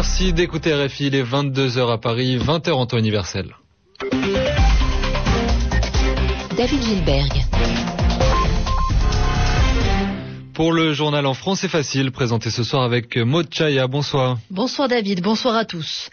Merci d'écouter RFI, il est 22h à Paris, 20h en temps universel. David Gilberg. Pour le journal en France, c'est facile, présenté ce soir avec Maud Chaya. Bonsoir. Bonsoir David, bonsoir à tous.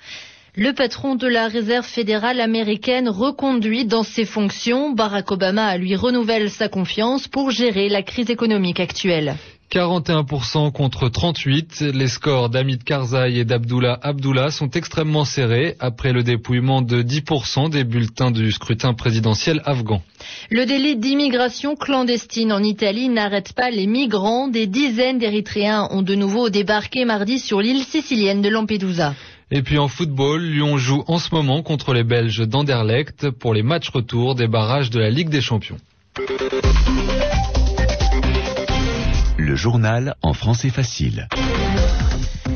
Le patron de la réserve fédérale américaine reconduit dans ses fonctions. Barack Obama lui renouvelle sa confiance pour gérer la crise économique actuelle. 41% contre 38. Les scores d'Hamid Karzai et d'Abdullah Abdullah sont extrêmement serrés après le dépouillement de 10% des bulletins du scrutin présidentiel afghan. Le délit d'immigration clandestine en Italie n'arrête pas les migrants. Des dizaines d'Érythréens ont de nouveau débarqué mardi sur l'île sicilienne de Lampedusa. Et puis en football, Lyon joue en ce moment contre les Belges d'Anderlecht pour les matchs retour des barrages de la Ligue des Champions. Journal en français facile.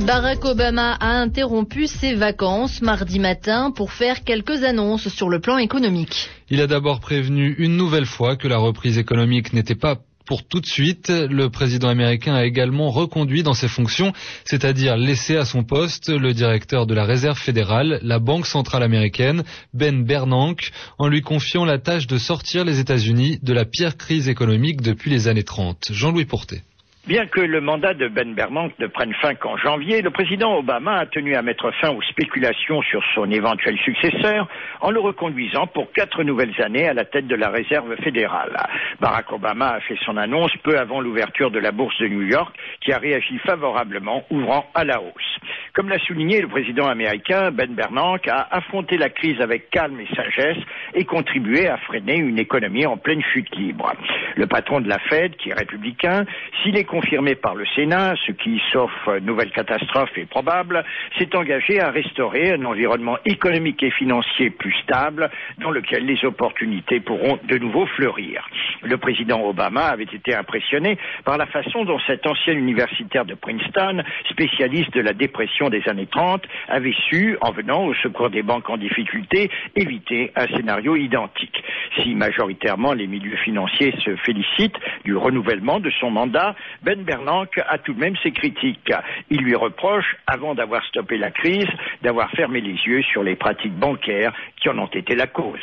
Barack Obama a interrompu ses vacances mardi matin pour faire quelques annonces sur le plan économique. Il a d'abord prévenu une nouvelle fois que la reprise économique n'était pas pour tout de suite. Le président américain a également reconduit dans ses fonctions, c'est-à-dire laissé à son poste le directeur de la Réserve fédérale, la Banque centrale américaine, Ben Bernanke, en lui confiant la tâche de sortir les États-Unis de la pire crise économique depuis les années 30. Jean-Louis Porté. Bien que le mandat de Ben Bernanke ne prenne fin qu'en janvier, le président Obama a tenu à mettre fin aux spéculations sur son éventuel successeur en le reconduisant pour quatre nouvelles années à la tête de la réserve fédérale. Barack Obama a fait son annonce peu avant l'ouverture de la bourse de New York qui a réagi favorablement, ouvrant à la hausse. Comme l'a souligné le président américain, Ben Bernanke a affronté la crise avec calme et sagesse et contribué à freiner une économie en pleine chute libre. Le patron de la Fed, qui est républicain, s'il est confirmé par le Sénat, ce qui, sauf nouvelle catastrophe, est probable, s'est engagé à restaurer un environnement économique et financier plus stable dans lequel les opportunités pourront de nouveau fleurir. Le président Obama avait été impressionné par la façon dont cet ancien universitaire de Princeton, spécialiste de la dépression des années 30, avait su, en venant au secours des banques en difficulté, éviter un scénario identique. Si majoritairement les milieux financiers se félicitent du renouvellement de son mandat, Ben Bernanke a tout de même ses critiques. Il lui reproche, avant d'avoir stoppé la crise, d'avoir fermé les yeux sur les pratiques bancaires qui en ont été la cause.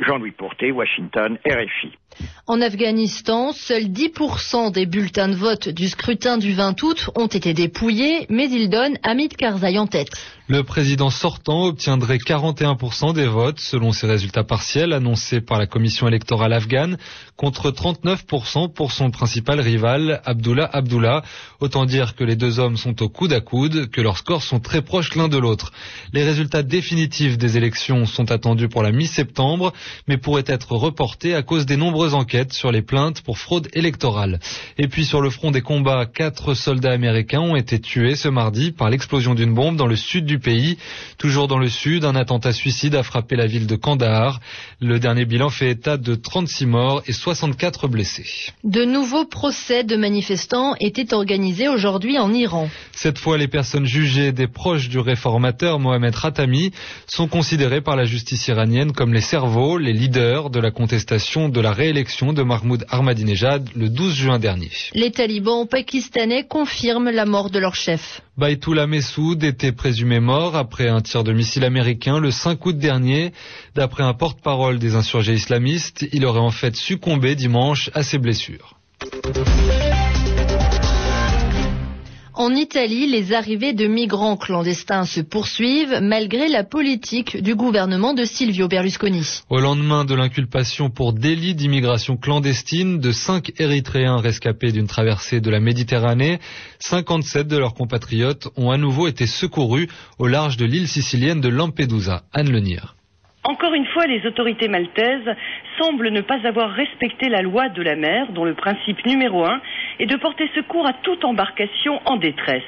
Jean-Louis Porté, Washington, RFI. En Afghanistan, seuls 10% des bulletins de vote du scrutin du 20 août ont été dépouillés, mais il donne Hamid Karzai en tête. Le président sortant obtiendrait 41% des votes selon ses résultats partiels annoncés par la commission électorale afghane contre 39% pour son principal rival Abdullah Abdullah. Autant dire que les deux hommes sont au coude à coude, que leurs scores sont très proches l'un de l'autre. Les résultats définitifs des élections sont attendus pour la mi-septembre, mais pourraient être reportés à cause des nombreuses enquêtes sur les plaintes pour fraude électorale. Et puis sur le front des combats, quatre soldats américains ont été tués ce mardi par l'explosion d'une bombe dans le sud du pays. Toujours dans le sud, un attentat suicide a frappé la ville de Kandahar. Le dernier bilan fait état de 36 morts et 64 blessés. De nouveaux procès de manifestants étaient organisés aujourd'hui en Iran. Cette fois, les personnes jugées des proches du réformateur Mohamed Khatami sont considérées par la justice iranienne comme les cerveaux, les leaders de la contestation de la réélection de Mahmoud Ahmadinejad le 12 juin dernier. Les talibans pakistanais confirment la mort de leur chef. Baïtoula Messoud était présumé mort après un tir de missile américain le 5 août dernier. D'après un porte-parole des insurgés islamistes, il aurait en fait succombé dimanche à ses blessures. En Italie, les arrivées de migrants clandestins se poursuivent malgré la politique du gouvernement de Silvio Berlusconi. Au lendemain de l'inculpation pour délit d'immigration clandestine de cinq Érythréens rescapés d'une traversée de la Méditerranée, 57 de leurs compatriotes ont à nouveau été secourus au large de l'île sicilienne de Lampedusa. Anne Lenir. Encore une fois, les autorités maltaises semblent ne pas avoir respecté la loi de la mer, dont le principe numéro un est de porter secours à toute embarcation en détresse.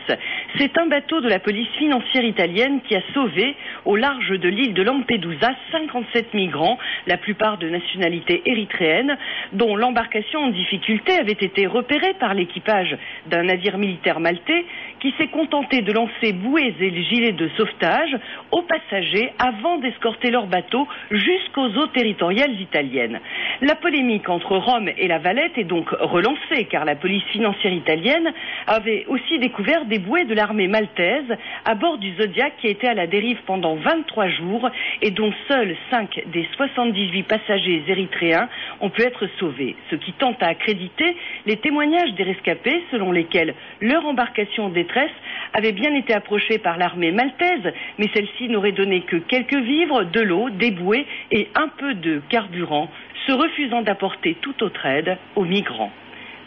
C'est un bateau de la police financière italienne qui a sauvé, au large de l'île de Lampedusa, 57 migrants, la plupart de nationalité érythréenne, dont l'embarcation en difficulté avait été repérée par l'équipage d'un navire militaire maltais qui s'est contenté de lancer bouées et le gilet de sauvetage aux passagers avant d'escorter leur bateau jusqu'aux eaux territoriales italiennes. La polémique entre Rome et la Valette est donc relancée car la police financière italienne avait aussi découvert des bouées de l'armée maltaise à bord du Zodiac qui était à la dérive pendant 23 jours et dont seuls 5 des 78 passagers érythréens ont pu être sauvés, ce qui tente à accréditer les témoignages des rescapés selon lesquels leur embarcation en détresse avait bien été approchée par l'armée maltaise, mais celle-ci n'aurait donné que quelques vivres, de l'eau, des bouées et un peu de carburant, se refusant d'apporter toute autre aide aux migrants.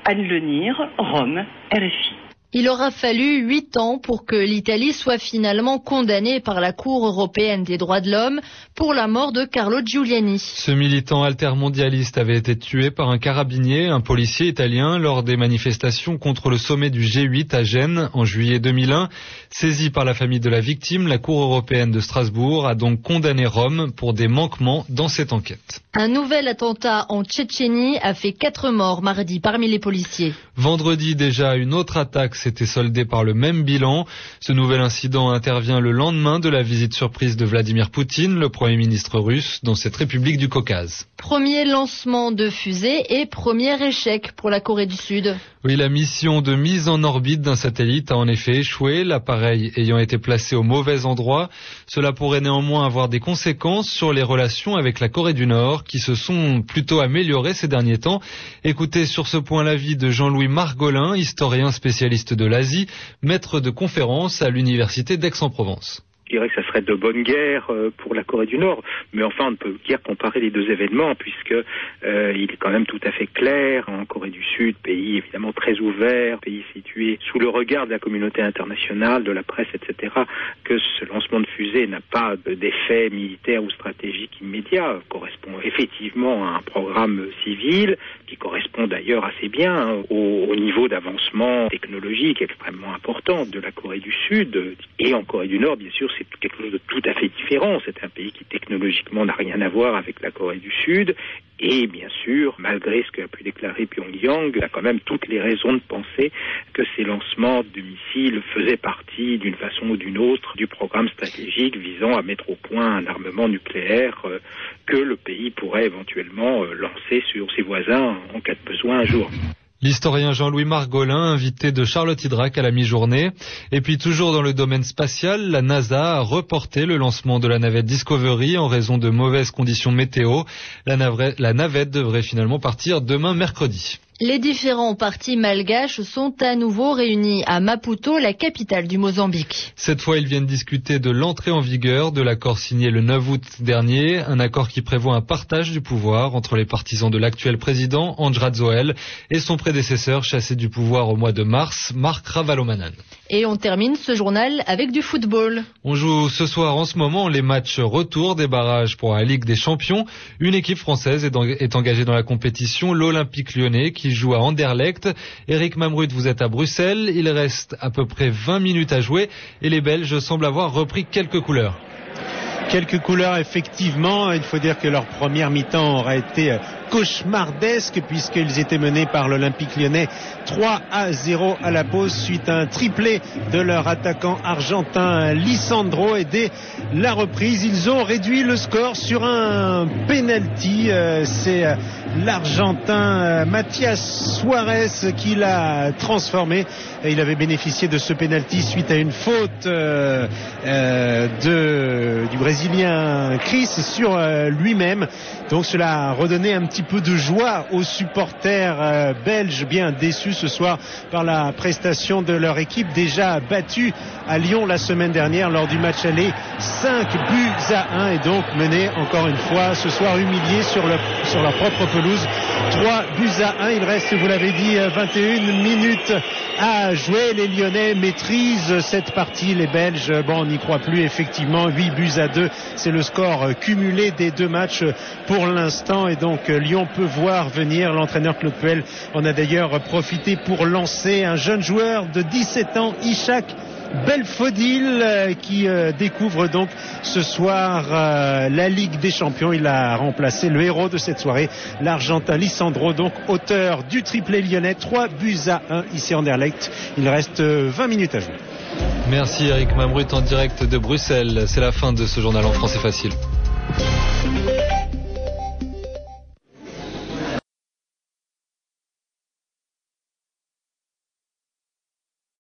Anne Lenir, Rome, RFI. Il aura fallu huit ans pour que l'Italie soit finalement condamnée par la Cour européenne des droits de l'homme pour la mort de Carlo Giuliani. Ce militant altermondialiste avait été tué par un carabinier, un policier italien, lors des manifestations contre le sommet du G8 à Gênes en juillet 2001. Saisie par la famille de la victime, la Cour européenne de Strasbourg a donc condamné Rome pour des manquements dans cette enquête. Un nouvel attentat en Tchétchénie a fait quatre morts mardi parmi les policiers. Vendredi déjà, une autre attaque s'était soldée par le même bilan. Ce nouvel incident intervient le lendemain de la visite surprise de Vladimir Poutine, le Premier ministre russe, dans cette République du Caucase. Premier lancement de fusée et premier échec pour la Corée du Sud. Oui, la mission de mise en orbite d'un satellite a en effet échoué, l'appareil ayant été placé au mauvais endroit. Cela pourrait néanmoins avoir des conséquences sur les relations avec la Corée du Nord, qui se sont plutôt améliorées ces derniers temps. Écoutez sur ce point l'avis de Jean-Louis Margolin, historien spécialiste de l'Asie, maître de conférence à l'Université d'Aix-en-Provence je dirais que ça serait de bonne guerre euh, pour la Corée du Nord. Mais enfin, on ne peut guère comparer les deux événements puisque euh, il est quand même tout à fait clair en Corée du Sud, pays évidemment très ouvert, pays situé sous le regard de la communauté internationale, de la presse, etc., que ce lancement de fusée n'a pas d'effet militaire ou stratégique immédiat, correspond effectivement à un programme civil qui correspond d'ailleurs assez bien hein, au, au niveau d'avancement technologique extrêmement important de la Corée du Sud et en Corée du Nord, bien sûr, c'est quelque chose de tout à fait différent. C'est un pays qui technologiquement n'a rien à voir avec la Corée du Sud. Et bien sûr, malgré ce qu'a pu déclarer Pyongyang, il a quand même toutes les raisons de penser que ces lancements de missiles faisaient partie, d'une façon ou d'une autre, du programme stratégique visant à mettre au point un armement nucléaire euh, que le pays pourrait éventuellement euh, lancer sur ses voisins en cas de besoin un jour. L'historien Jean-Louis Margolin, invité de Charlotte Hydrac à la mi-journée. Et puis toujours dans le domaine spatial, la NASA a reporté le lancement de la navette Discovery en raison de mauvaises conditions météo. La, la navette devrait finalement partir demain mercredi. Les différents partis malgaches sont à nouveau réunis à Maputo, la capitale du Mozambique. Cette fois, ils viennent discuter de l'entrée en vigueur de l'accord signé le 9 août dernier, un accord qui prévoit un partage du pouvoir entre les partisans de l'actuel président, Andra Zoel, et son prédécesseur chassé du pouvoir au mois de mars, Marc Ravalomanan. Et on termine ce journal avec du football. On joue ce soir en ce moment les matchs retour des barrages pour la Ligue des Champions. Une équipe française est, engagée dans la compétition, l'Olympique lyonnais, qui joue à Anderlecht. Eric Mamrut, vous êtes à Bruxelles. Il reste à peu près 20 minutes à jouer et les Belges semblent avoir repris quelques couleurs. Quelques couleurs, effectivement. Il faut dire que leur première mi-temps aura été cauchemardesque puisqu'ils étaient menés par l'Olympique lyonnais 3 à 0 à la pause suite à un triplé de leur attaquant argentin Lisandro et dès la reprise ils ont réduit le score sur un penalty euh, c'est euh, l'Argentin euh, Mathias Suarez qui l'a transformé. Il avait bénéficié de ce penalty suite à une faute euh, de, du Brésilien Chris sur lui-même. Donc cela a redonné un petit peu de joie aux supporters belges bien déçus ce soir par la prestation de leur équipe déjà battue à Lyon la semaine dernière lors du match aller 5 buts à 1 et donc mené encore une fois ce soir humilié sur, sur leur propre pelouse 3 buts à 1 il reste vous l'avez dit 21 minutes à jouer. Les Lyonnais maîtrisent cette partie. Les Belges bon on n'y croit plus effectivement. 8 buts à 2 c'est le score cumulé des deux matchs pour l'instant. Et donc Lyon peut voir venir l'entraîneur Claude Puel. En a d'ailleurs profité pour lancer un jeune joueur de 17 ans Ishak Belfodil euh, qui euh, découvre donc ce soir euh, la Ligue des Champions. Il a remplacé le héros de cette soirée, l'Argentin Lissandro, donc auteur du triplé lyonnais. 3 buts à 1 ici en Derlecht. Il reste 20 minutes à jouer. Merci Eric Mamrut en direct de Bruxelles. C'est la fin de ce journal en français facile.